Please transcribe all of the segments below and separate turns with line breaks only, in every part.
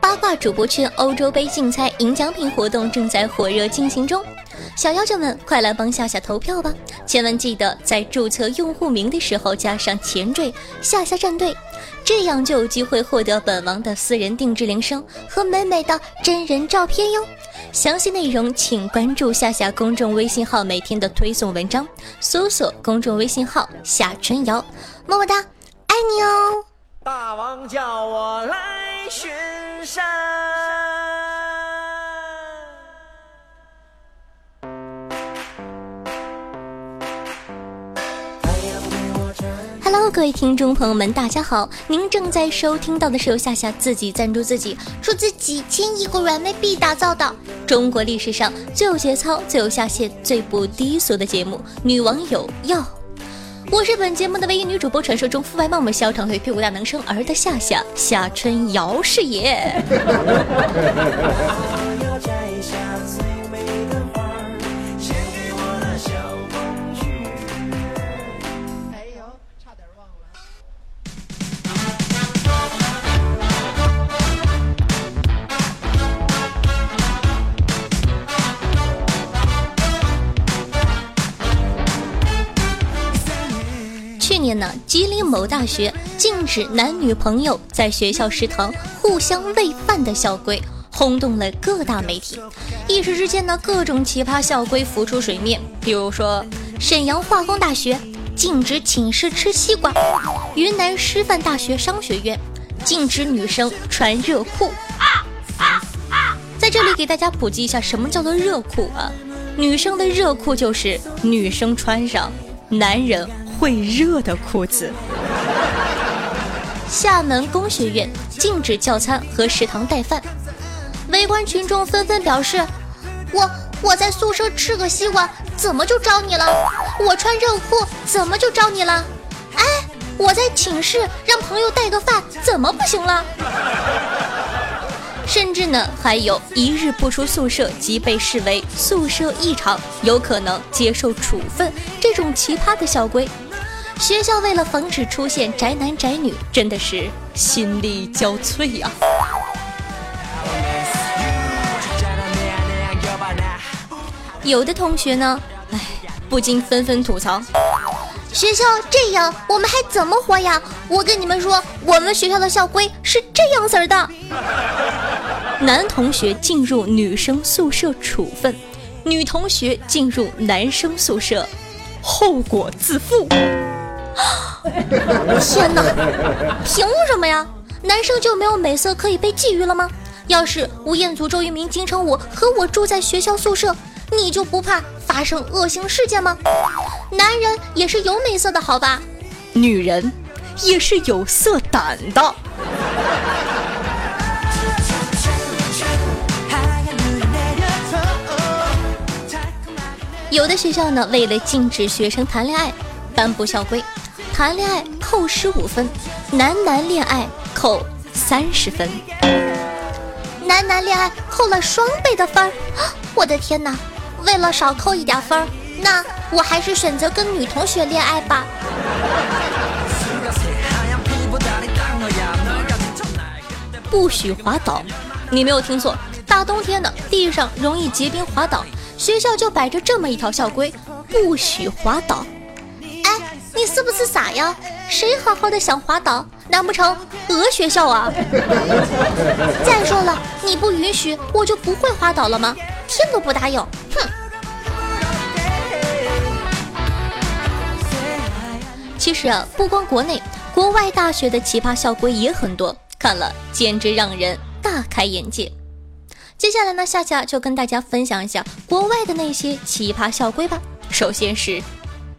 八卦主播圈欧洲杯竞猜赢奖品活动正在火热进行中，小妖精们快来帮夏夏投票吧！千万记得在注册用户名的时候加上前缀“夏夏战队”，这样就有机会获得本王的私人定制铃声和美美的真人照片哟。详细内容请关注夏夏公众微信号每天的推送文章，搜索公众微信号“夏春瑶”，么么哒，爱你哦！大王叫我来巡山。Hello，各位听众朋友们，大家好！您正在收听到的是由夏夏自己赞助自己，出自几千亿个软妹币打造的中国历史上最有节操、最有下限、最不低俗的节目《女网友要》。我是本节目的唯一女主播，传说中肤白貌美、小长腿、屁股大、能生儿的夏夏夏春瑶是也。吉林某大学禁止男女朋友在学校食堂互相喂饭的校规，轰动了各大媒体。一时之间呢，各种奇葩校规浮出水面。比如说，沈阳化工大学禁止寝室吃西瓜；云南师范大学商学院禁止女生穿热裤。在这里给大家普及一下，什么叫做热裤啊？女生的热裤就是女生穿上，男人。会热的裤子。厦门工学院禁止教餐和食堂带饭，围观群众纷纷表示：“我我在宿舍吃个西瓜，怎么就招你了？我穿热裤，怎么就招你了？哎，我在寝室让朋友带个饭，怎么不行了？”甚至呢，还有一日不出宿舍即被视为宿舍异常，有可能接受处分这种奇葩的校规。学校为了防止出现宅男宅女，真的是心力交瘁呀。有的同学呢，唉，不禁纷纷吐槽：学校这样，我们还怎么活呀？我跟你们说，我们学校的校规是这样子的：男同学进入女生宿舍处分，女同学进入男生宿舍，后果自负。天哪！凭什么呀？男生就没有美色可以被觊觎了吗？要是吴彦祖、周渝民、金城武和我住在学校宿舍，你就不怕发生恶性事件吗？男人也是有美色的，好吧？女人也是有色胆的。有的学校呢，为了禁止学生谈恋爱，颁布校规。谈恋爱扣十五分，男男恋爱扣三十分，男男恋爱扣了双倍的分儿。我的天哪！为了少扣一点分儿，那我还是选择跟女同学恋爱吧。不许滑倒！你没有听错，大冬天的地上容易结冰滑倒，学校就摆着这么一条校规：不许滑倒。你是不是傻呀？谁好好的想滑倒？难不成鹅学校啊？再说了，你不允许，我就不会滑倒了吗？天都不答应！哼！其实啊，不光国内，国外大学的奇葩校规也很多，看了简直让人大开眼界。接下来呢，夏夏就跟大家分享一下国外的那些奇葩校规吧。首先是。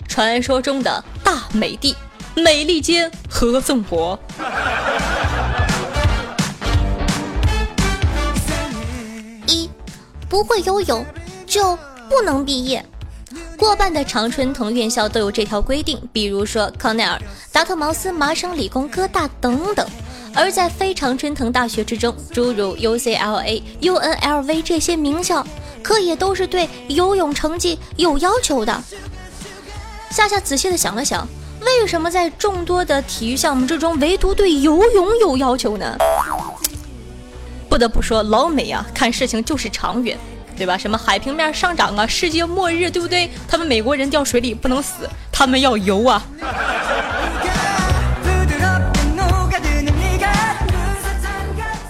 传说中的大美帝，美利坚合众国。一，不会游泳就不能毕业。过半的常春藤院校都有这条规定，比如说康奈尔、达特茅斯、麻省理工、哥大等等。而在非常春藤大学之中，诸如 UCLA、UNLV 这些名校，可也都是对游泳成绩有要求的。夏夏仔细的想了想，为什么在众多的体育项目之中，唯独对游泳有要求呢？不得不说，老美啊，看事情就是长远，对吧？什么海平面上涨啊，世界末日，对不对？他们美国人掉水里不能死，他们要游啊。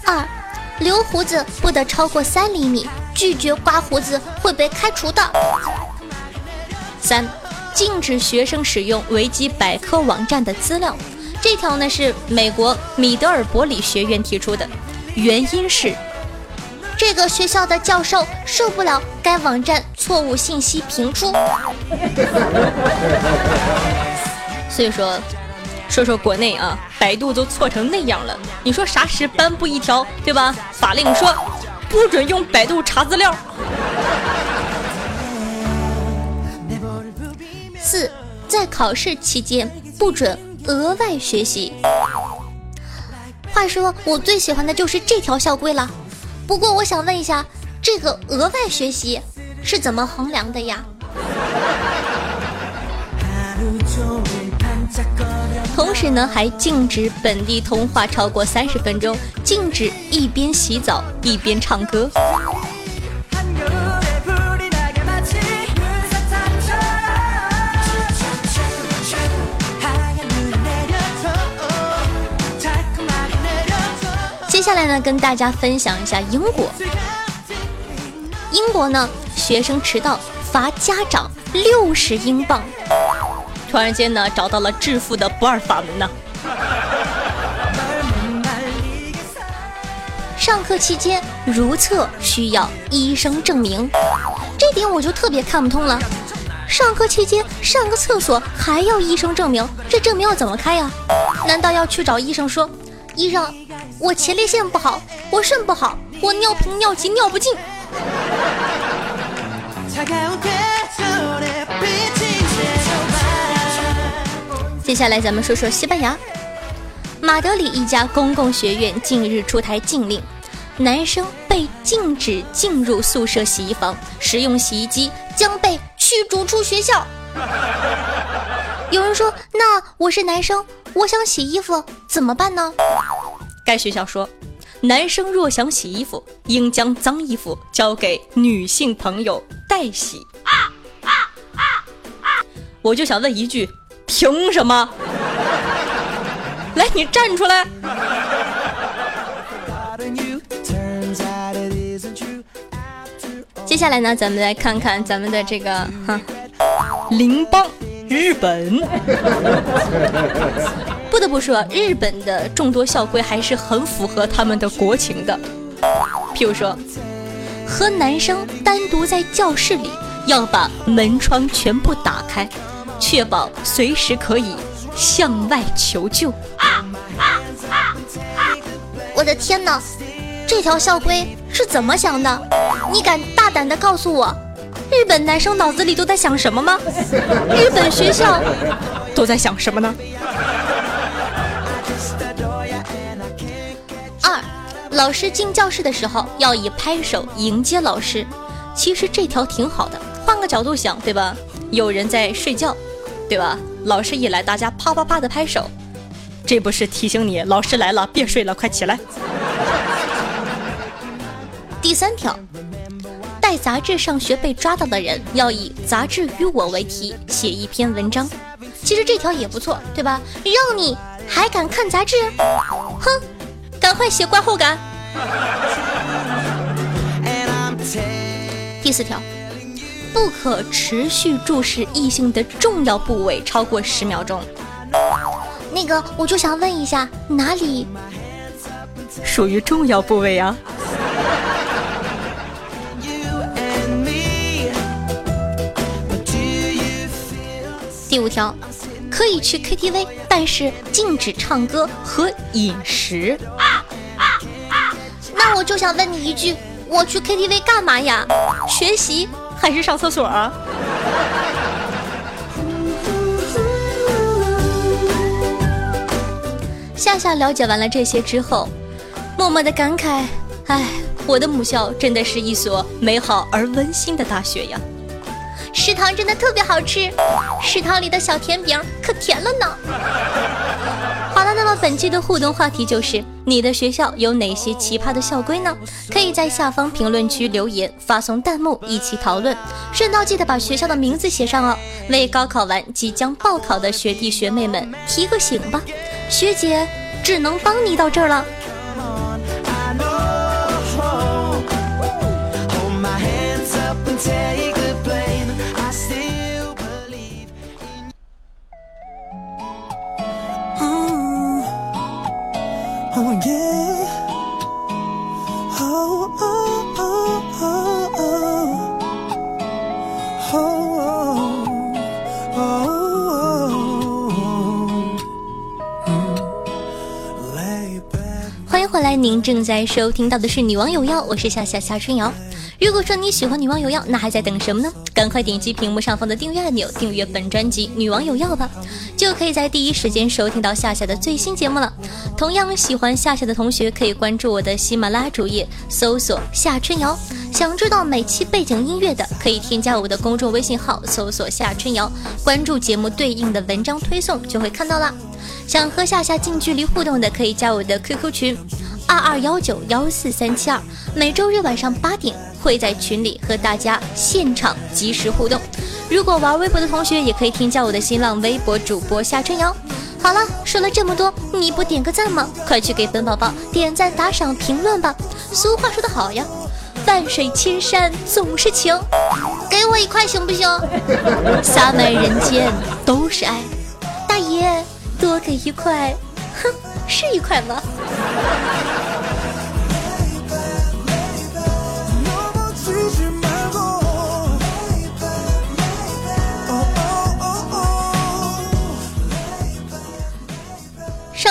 二，留胡子不得超过三厘米，拒绝刮胡子会被开除的。
三，禁止学生使用维基百科网站的资料。这条呢是美国米德尔伯里学院提出的，原因是
这个学校的教授受不了该网站错误信息频出。
所以说，说说国内啊，百度都错成那样了，你说啥时颁布一条对吧？法令说不准用百度查资料。
四，在考试期间不准。额外学习。话说，我最喜欢的就是这条校规了。不过，我想问一下，这个额外学习是怎么衡量的呀？
同时呢，还禁止本地通话超过三十分钟，禁止一边洗澡一边唱歌。下来呢，跟大家分享一下英国。英国呢，学生迟到罚家长六十英镑。突然间呢，找到了致富的不二法门呢。上课期间如厕需要医生证明，这点我就特别看不通了。上课期间上个厕所还要医生证明，这证明要怎么开呀？难道要去找医生说，医生？我前列腺不好，我肾不好，我尿频尿急尿不尽。接下来咱们说说西班牙，马德里一家公共学院近日出台禁令，男生被禁止进入宿舍洗衣房，使用洗衣机将被驱逐出学校。有人说，那我是男生，我想洗衣服怎么办呢？该学校说，男生若想洗衣服，应将脏衣服交给女性朋友代洗。我就想问一句，凭什么？来，你站出来。接下来呢，咱们来看看咱们的这个哈邻邦日本。不得不说，日本的众多校规还是很符合他们的国情的。譬如说，和男生单独在教室里，要把门窗全部打开，确保随时可以向外求救。
我的天哪，这条校规是怎么想的？你敢大胆的告诉我，日本男生脑子里都在想什么吗？日本学校
都在想什么呢？老师进教室的时候要以拍手迎接老师，其实这条挺好的。换个角度想，对吧？有人在睡觉，对吧？老师一来，大家啪啪啪的拍手，这不是提醒你老师来了，别睡了，快起来。第三条，带杂志上学被抓到的人要以“杂志与我”为题写一篇文章。其实这条也不错，对吧？让你还敢看杂志？哼！赶快写观后感。第四条，不可持续注视异性的重要部位超过十秒钟。
那个，我就想问一下，哪里
属于重要部位啊？第五条。可以去 KTV，但是禁止唱歌和饮食。
那我就想问你一句，我去 KTV 干嘛呀？
学习还是上厕所啊？夏夏了解完了这些之后，默默的感慨：哎，我的母校真的是一所美好而温馨的大学呀。
食堂真的特别好吃，食堂里的小甜饼可甜了呢。
那么本期的互动话题就是：你的学校有哪些奇葩的校规呢？可以在下方评论区留言，发送弹幕一起讨论。顺道记得把学校的名字写上哦，为高考完即将报考的学弟学妹们提个醒吧。学姐只能帮你到这儿了。正在收听到的是《女王有药》，我是夏夏夏春瑶。如果说你喜欢《女王有药》，那还在等什么呢？赶快点击屏幕上方的订阅按钮，订阅本专辑《女王有药》吧，就可以在第一时间收听到夏夏的最新节目了。同样喜欢夏夏的同学，可以关注我的喜马拉雅主页，搜索夏春瑶。想知道每期背景音乐的，可以添加我的公众微信号，搜索夏春瑶，关注节目对应的文章推送，就会看到啦。想和夏夏近距离互动的，可以加我的 QQ 群二二幺九幺四三七二，每周日晚上八点会在群里和大家现场及时互动。如果玩微博的同学，也可以添加我的新浪微博主播夏春瑶。好了，说了这么多，你不点个赞吗？快去给本宝宝点赞、打赏、评论吧！俗话说得好呀，万水千山总是情，给我一块行不行？洒满人间都是爱，大爷。多给一块，哼，是一块吗？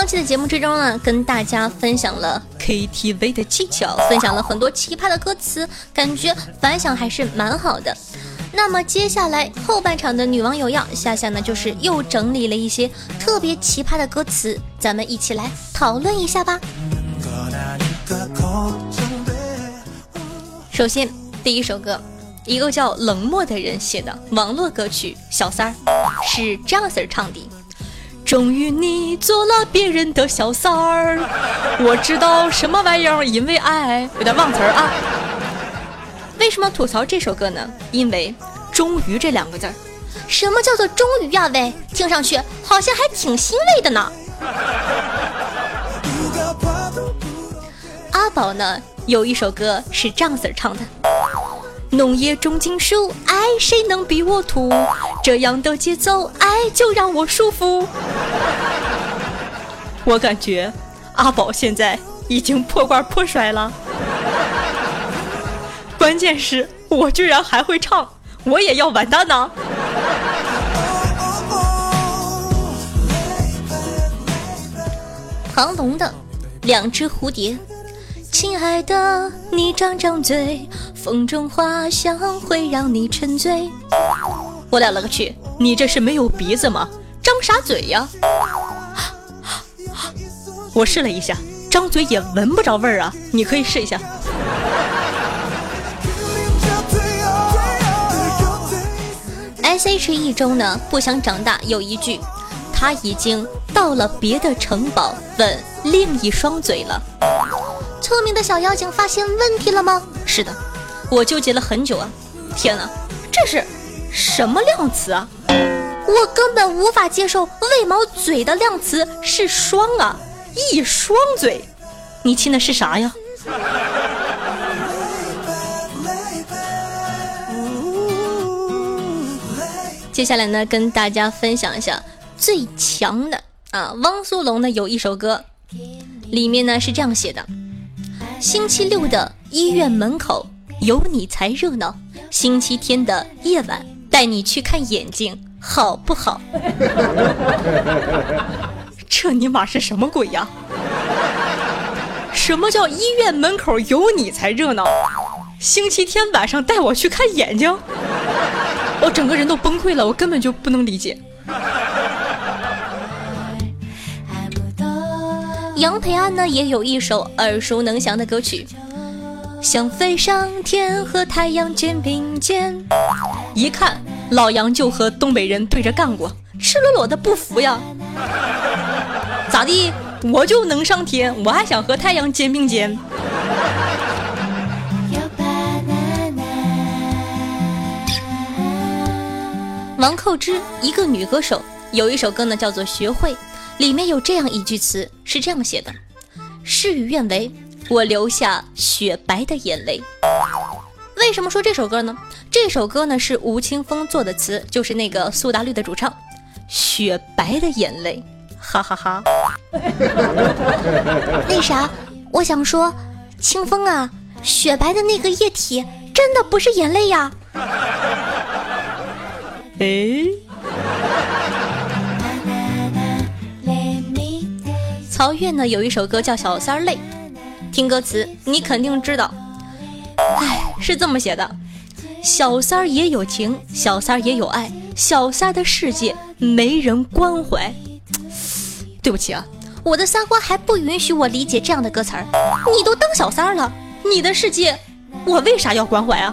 上期的节目之中呢，跟大家分享了 KTV 的技巧，分享了很多奇葩的歌词，感觉反响还是蛮好的。那么接下来后半场的女网友要夏夏呢，就是又整理了一些特别奇葩的歌词，咱们一起来讨论一下吧。首先，第一首歌，一个叫冷漠的人写的网络歌曲《小三儿》，是张 Sir 唱的。终于你做了别人的小三儿，我知道什么玩意儿，因为爱，有点忘词儿啊。为什么吐槽这首歌呢？因为“终于”这两个字儿，
什么叫做“终于”呀？喂，听上去好像还挺欣慰的呢。
阿宝呢，有一首歌是张 Sir 唱的：“农业重金属，爱谁能比我土？这样的节奏，爱就让我舒服。”我感觉阿宝现在已经破罐破摔了。关键是我居然还会唱，我也要完蛋呢！庞龙的两只蝴蝶，亲爱的，你张张嘴，风中花香会让你沉醉。我了了个去，你这是没有鼻子吗？张啥嘴呀？我试了一下，张嘴也闻不着味儿啊！你可以试一下。S H E 中呢，不想长大有一句，他已经到了别的城堡吻另一双嘴了。
聪明的小妖精发现问题了吗？
是的，我纠结了很久啊！天哪，这是什么量词啊？
我根本无法接受魏毛嘴的量词是双啊，一双嘴，
你亲的是啥呀？接下来呢，跟大家分享一下最强的啊！汪苏泷呢有一首歌，里面呢是这样写的：星期六的医院门口有你才热闹，星期天的夜晚带你去看眼睛，好不好？这尼玛是什么鬼呀？什么叫医院门口有你才热闹？星期天晚上带我去看眼睛？我整个人都崩溃了，我根本就不能理解。杨培安呢也有一首耳熟能详的歌曲，想飞上天和太阳肩并肩。一看老杨就和东北人对着干过，赤裸裸的不服呀！咋地？我就能上天，我还想和太阳肩并肩。王寇之，一个女歌手，有一首歌呢，叫做《学会》，里面有这样一句词，是这样写的：“事与愿违，我流下雪白的眼泪。”为什么说这首歌呢？这首歌呢是吴青峰做的词，就是那个苏打绿的主唱，《雪白的眼泪》，哈哈哈。
那啥，我想说，清风啊，雪白的那个液体真的不是眼泪呀。
哎，曹越呢有一首歌叫《小三儿泪》，听歌词你肯定知道。哎，是这么写的：小三儿也有情，小三儿也有爱，小三的世界没人关怀。对不起啊，
我的三观还不允许我理解这样的歌词儿。你都当小三儿了，
你的世界我为啥要关怀啊？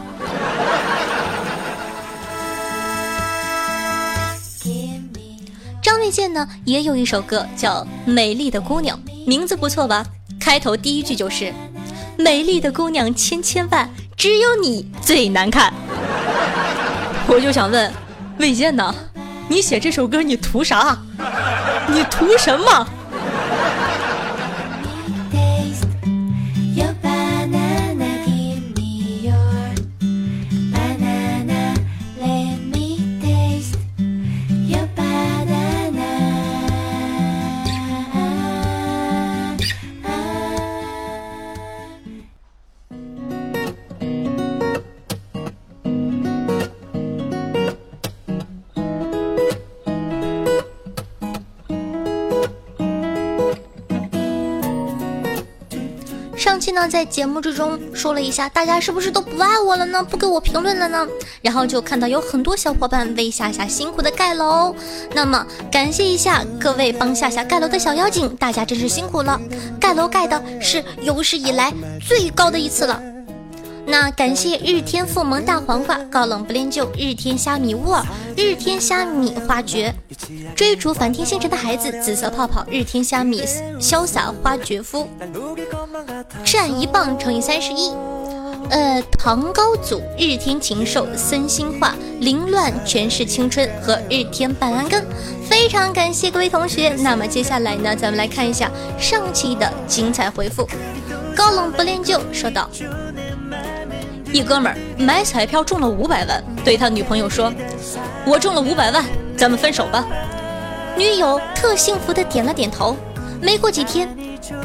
张卫健呢也有一首歌叫《美丽的姑娘》，名字不错吧？开头第一句就是“美丽的姑娘千千万，只有你最难看”。我就想问魏健呢，你写这首歌你图啥？你图什么？上期呢，在节目之中说了一下，大家是不是都不爱我了呢？不给我评论了呢？然后就看到有很多小伙伴为夏夏辛苦的盖楼，那么感谢一下各位帮夏夏盖楼的小妖精，大家真是辛苦了，盖楼盖的是有史以来最高的一次了。那感谢日天附萌大黄瓜高冷不恋旧日天虾米沃尔日天虾米花绝追逐繁天星辰的孩子紫色泡泡日天虾米潇洒花绝夫战一棒乘以三十一，呃唐高祖日天禽兽森心化凌乱全是青春和日天半安根，非常感谢各位同学。那么接下来呢，咱们来看一下上期的精彩回复。高冷不恋旧说道。一哥们儿买彩票中了五百万，对他女朋友说：“我中了五百万，咱们分手吧。”女友特幸福的点了点头。没过几天，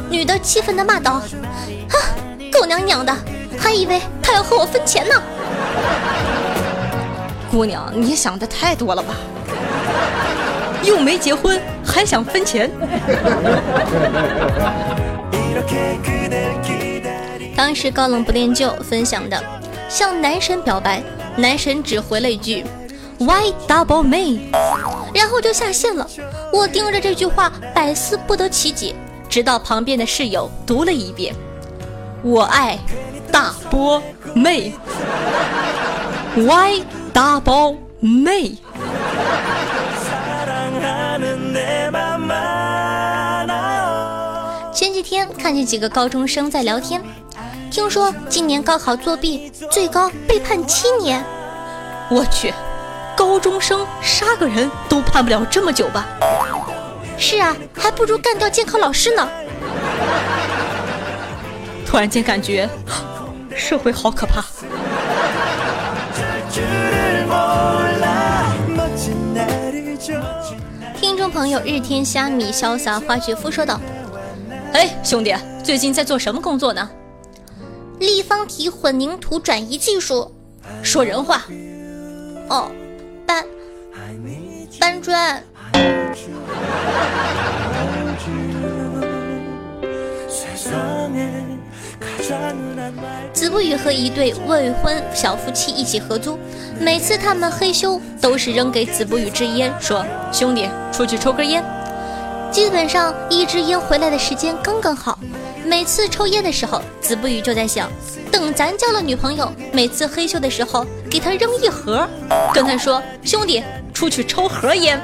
女的气愤的骂道：“哈，狗娘养的，还以为他要和我分钱呢。”姑娘，你想的太多了吧？又没结婚，还想分钱？当时高冷不恋旧分享的，向男神表白，男神只回了一句 “Why double me”，然后就下线了。我盯着这句话百思不得其解，直到旁边的室友读了一遍：“我爱大波妹，Why double me？” 前几天看见几个高中生在聊天。听说今年高考作弊，最高被判七年。我去，高中生杀个人都判不了这么久吧？是啊，还不如干掉监考老师呢。突然间感觉社会好可怕。听众朋友，日天虾米潇洒花绝夫说道：“哎，兄弟，最近在做什么工作呢？”立方体混凝土转移技术，说人话。哦，搬搬砖。子不语和一对未婚小夫妻一起合租，每次他们嘿咻都是扔给子不语支烟，说：“兄弟，出去抽根烟。”基本上一支烟回来的时间刚刚好。每次抽烟的时候，子不语就在想，等咱交了女朋友，每次嘿咻的时候，给他扔一盒，跟他说：“兄弟，出去抽盒烟。”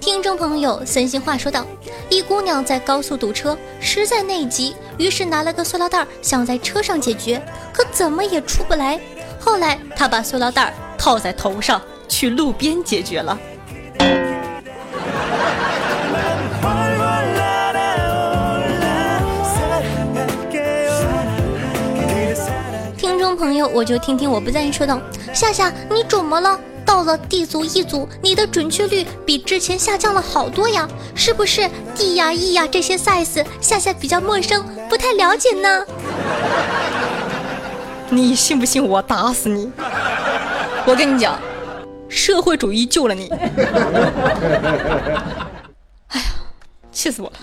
听众朋友，森心话说道：一姑娘在高速堵车，实在内急，于是拿了个塑料袋，想在车上解决，可怎么也出不来。后来她把塑料袋套在头上，去路边解决了。我就听听我不在意说道：“夏夏，你怎么了？”到了 D 组 E 组，你的准确率比之前下降了好多呀，是不是 D 呀 E 呀这些 size 夏夏比较陌生，不太了解呢？
你信不信我打死你？我跟你讲，社会主义救了你。哎呀，气死我了！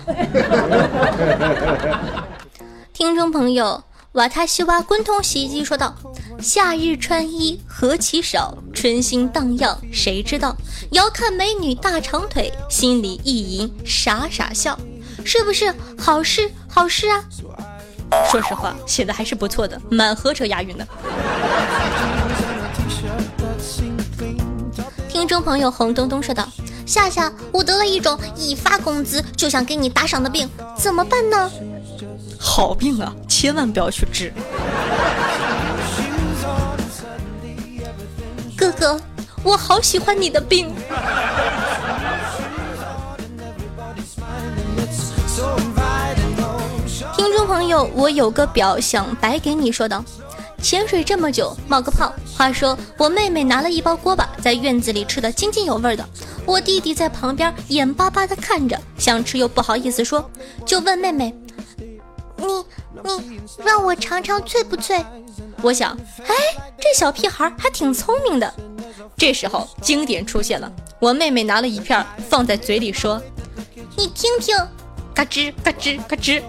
听众朋友。瓦塔西瓦滚筒洗衣机说道：“夏日穿衣何其少，春心荡漾谁知道？遥看美女大长腿，心里意淫傻傻笑，是不是好事好事啊？”
说实话，写的还是不错的，满河车押韵的。
听众朋友红东东说道：“夏夏，我得了一种一发工资就想给你打赏的病，怎么办呢？”
好病啊，千万不要去治。
哥哥，我好喜欢你的病。听众朋友，我有个表想白给你说道：潜水这么久，冒个泡。话说我妹妹拿了一包锅巴，在院子里吃的津津有味的。我弟弟在旁边眼巴巴的看着，想吃又不好意思说，就问妹妹。你你让我尝尝脆不脆？我想，哎，这小屁孩还挺聪明的。
这时候经典出现了，我妹妹拿了一片放在嘴里说：“
你听听，
嘎吱嘎吱嘎吱。”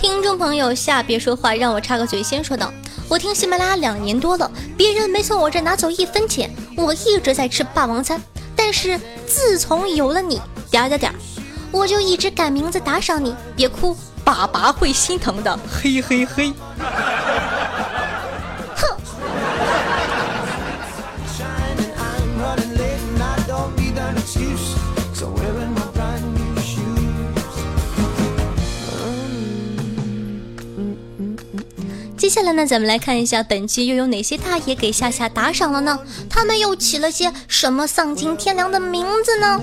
听众朋友下别说话，让我插个嘴先说道。我听喜马拉雅两年多了，别人没从我这拿走一分钱，我一直在吃霸王餐。但是自从有了你，点点点，我就一直改名字打赏你。别哭，
爸爸会心疼的。嘿嘿嘿。
下来呢，咱们来看一下本期又有哪些大爷给夏夏打赏了呢？他们又起了些什么丧尽天良的名字呢？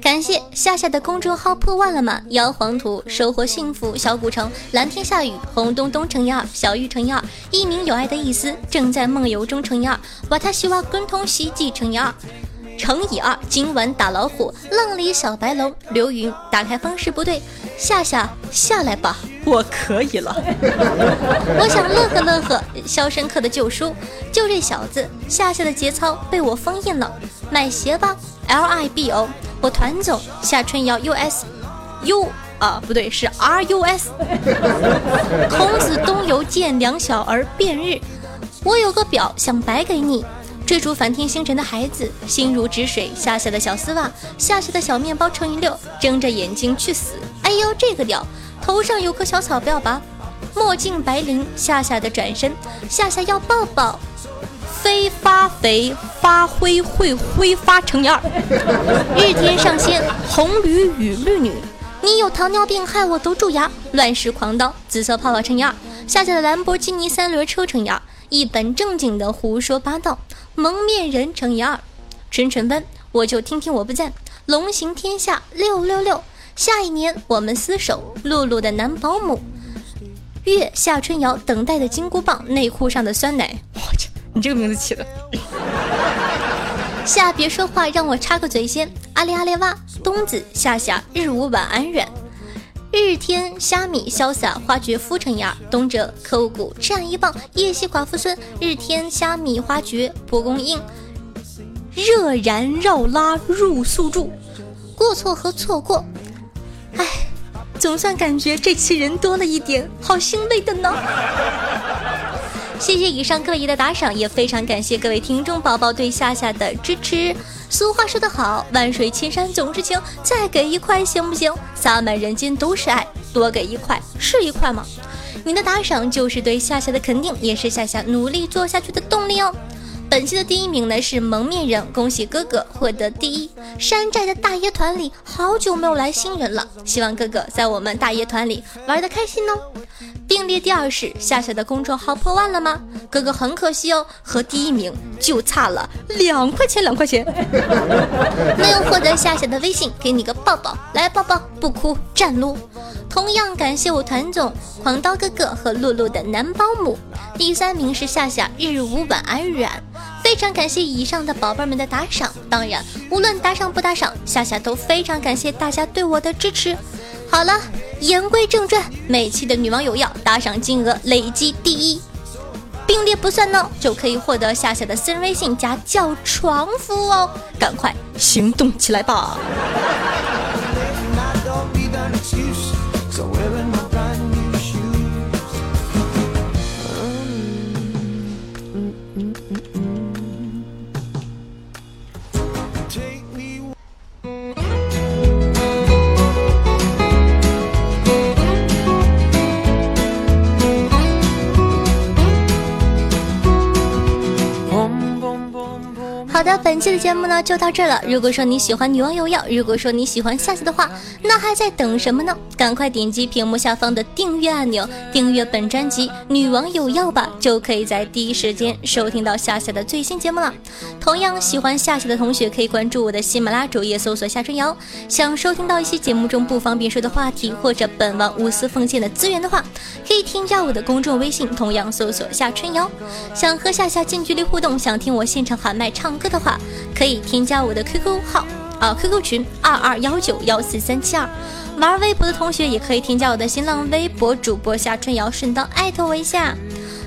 感谢夏夏的公众号破万了吗？摇黄土收获幸福，小古城蓝天下雨，红咚咚乘以二，小玉乘以二，一名有爱的意思正在梦游中乘以二，瓦塔西瓦滚筒洗衣机乘以二。乘以二，今晚打老虎，浪里小白龙，刘云，打开方式不对，夏夏下来吧，
我可以了。
我想乐呵乐呵，肖申克的救赎，就这小子，夏夏的节操被我封印了。买鞋吧，L I B O，我团总夏春瑶 U S U 啊，不对，是 R U S。孔子东游见两小儿辩日，我有个表想白给你。追逐梵天星辰的孩子，心如止水。夏夏的小丝袜，夏夏的小面包乘以六，睁着眼睛去死。哎呦，这个屌！头上有棵小草，不要拔。墨镜白绫，夏夏的转身，夏夏要抱抱。飞发肥发灰会挥发乘以二。日天上仙，红驴与绿女。你有糖尿病，害我都蛀牙。乱世狂刀，紫色泡泡乘以二。夏夏的兰博基尼三轮车乘以二。一本正经的胡说八道。蒙面人乘以二，纯纯温，我就听听我不赞。龙行天下六六六，下一年我们厮守。露露的男保姆，月夏春瑶等待的金箍棒，内裤上的酸奶。
我去，你这个名字起的。
夏别说话，让我插个嘴先。阿里阿里哇，冬子夏夏日午晚安软。日天虾米潇洒花蕨夫乘以二，东者可恶谷战一棒夜袭寡妇村。日天虾米花蕨蒲公英，热燃绕拉入宿住。过错和错过，哎，总算感觉这期人多了一点，好欣慰的呢。谢谢以上各位的打赏，也非常感谢各位听众宝宝对夏夏的支持。俗话说得好，万水千山总是情，再给一块行不行？洒满人间都是爱，多给一块是一块吗？你的打赏就是对夏夏的肯定，也是夏夏努力做下去的动力哦。本期的第一名呢是蒙面人，恭喜哥哥获得第一。山寨的大爷团里好久没有来新人了，希望哥哥在我们大爷团里玩的开心哦。并列第二是夏夏的公众号破万了吗？哥哥很可惜哦，和第一名就差了两块钱，两块钱。没有获得夏夏的微信，给你个抱抱，来抱抱，不哭站撸。同样感谢我团总狂刀哥哥和露露的男保姆。第三名是夏夏日午晚安软，非常感谢以上的宝贝们的打赏。当然，无论打赏不打赏，夏夏都非常感谢大家对我的支持。好了，言归正传，每期的女网友要打赏金额累计第一，并列不算呢，就可以获得夏夏的私人微信加叫床服务哦，赶快行动起来吧！好的，本期的节目呢就到这了。如果说你喜欢女王有药，如果说你喜欢夏夏的话，那还在等什么呢？赶快点击屏幕下方的订阅按钮，订阅本专辑《女王有药》吧，就可以在第一时间收听到夏夏的最新节目了。同样喜欢夏夏的同学可以关注我的喜马拉主页，搜索夏春瑶。想收听到一些节目中不方便说的话题，或者本王无私奉献的资源的话，可以添加我的公众微信，同样搜索夏春瑶。想和夏夏近距离互动，想听我现场喊麦唱歌。的话，可以添加我的 QQ 号啊，QQ 群二二幺九幺四三七二。玩微博的同学也可以添加我的新浪微博主播夏春瑶，顺道艾特我一下。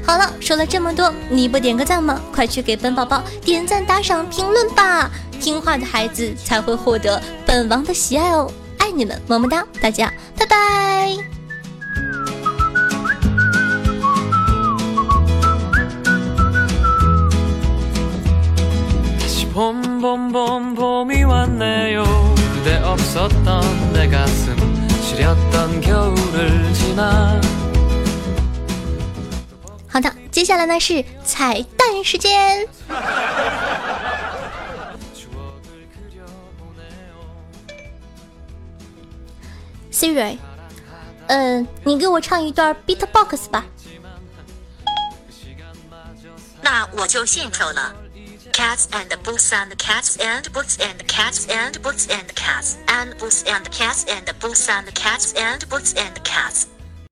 好了，说了这么多，你不点个赞吗？快去给本宝宝点赞、打赏、评论吧！听话的孩子才会获得本王的喜爱哦，爱你们，么么哒，大家拜拜。好的，接下来呢是彩蛋时间。Siri，嗯，你给我唱一段 Beatbox 吧。
那我就献丑了。Cats and boots and cats and boots and cats and boots and cats and boots and cats and boots and cats and boots and cats